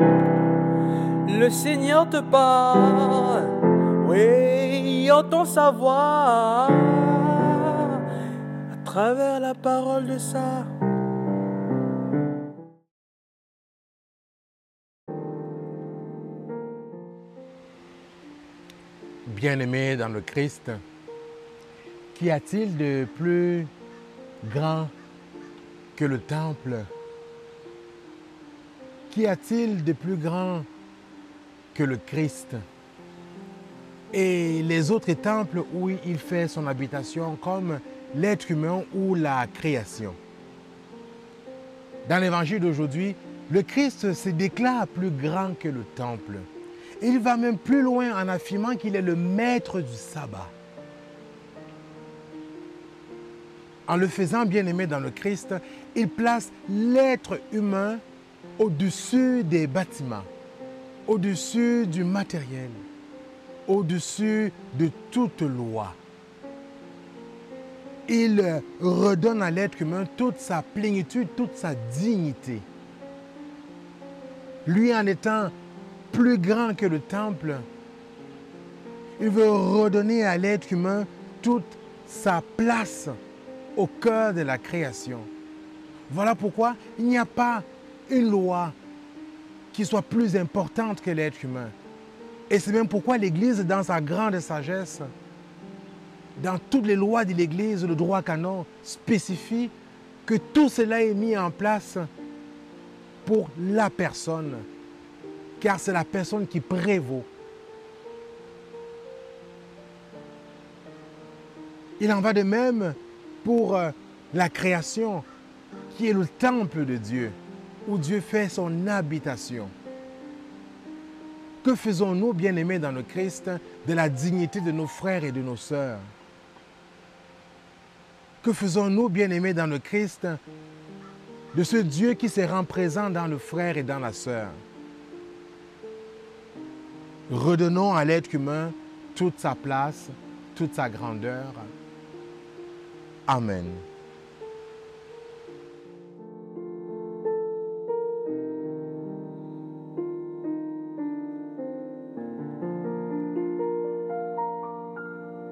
Le Seigneur te parle, oui, entend sa voix à travers la parole de ça. Bien-aimé dans le Christ, qu'y a-t-il de plus grand que le temple Qu'y a-t-il de plus grand que le Christ? Et les autres temples où il fait son habitation comme l'être humain ou la création Dans l'évangile d'aujourd'hui, le Christ se déclare plus grand que le temple. Il va même plus loin en affirmant qu'il est le maître du sabbat. En le faisant bien aimé dans le Christ, il place l'être humain au-dessus des bâtiments, au-dessus du matériel, au-dessus de toute loi. Il redonne à l'être humain toute sa plénitude, toute sa dignité. Lui en étant plus grand que le temple, il veut redonner à l'être humain toute sa place au cœur de la création. Voilà pourquoi il n'y a pas une loi qui soit plus importante que l'être humain. Et c'est même pourquoi l'Église, dans sa grande sagesse, dans toutes les lois de l'Église, le droit canon spécifie que tout cela est mis en place pour la personne, car c'est la personne qui prévaut. Il en va de même pour euh, la création, qui est le temple de Dieu, où Dieu fait son habitation. Que faisons-nous, bien-aimés dans le Christ, de la dignité de nos frères et de nos sœurs? Que faisons-nous, bien-aimés dans le Christ, de ce Dieu qui se rend présent dans le frère et dans la sœur? Redonnons à l'être humain toute sa place, toute sa grandeur. Amen.